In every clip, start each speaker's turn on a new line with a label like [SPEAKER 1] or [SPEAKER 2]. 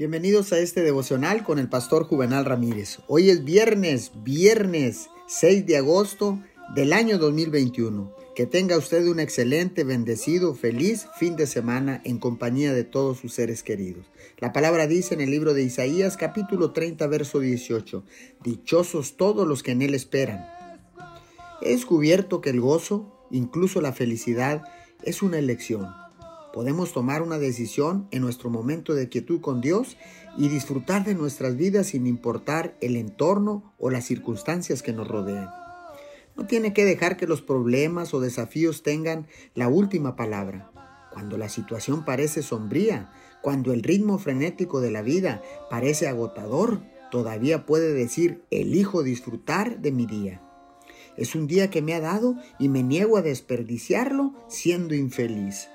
[SPEAKER 1] Bienvenidos a este devocional con el pastor Juvenal Ramírez. Hoy es viernes, viernes 6 de agosto del año 2021. Que tenga usted un excelente, bendecido, feliz fin de semana en compañía de todos sus seres queridos. La palabra dice en el libro de Isaías capítulo 30 verso 18, Dichosos todos los que en él esperan. He descubierto que el gozo, incluso la felicidad, es una elección. Podemos tomar una decisión en nuestro momento de quietud con Dios y disfrutar de nuestras vidas sin importar el entorno o las circunstancias que nos rodean. No tiene que dejar que los problemas o desafíos tengan la última palabra. Cuando la situación parece sombría, cuando el ritmo frenético de la vida parece agotador, todavía puede decir, elijo disfrutar de mi día. Es un día que me ha dado y me niego a desperdiciarlo siendo infeliz.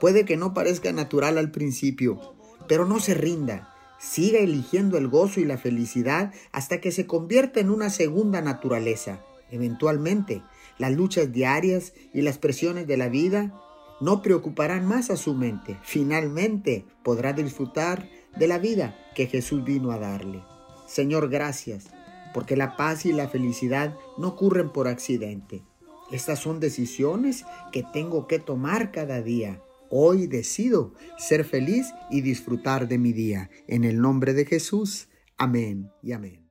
[SPEAKER 1] Puede que no parezca natural al principio, pero no se rinda. Siga eligiendo el gozo y la felicidad hasta que se convierta en una segunda naturaleza. Eventualmente, las luchas diarias y las presiones de la vida no preocuparán más a su mente. Finalmente podrá disfrutar de la vida que Jesús vino a darle. Señor, gracias, porque la paz y la felicidad no ocurren por accidente. Estas son decisiones que tengo que tomar cada día Hoy decido ser feliz y disfrutar de mi día. En el nombre de Jesús. Amén y amén.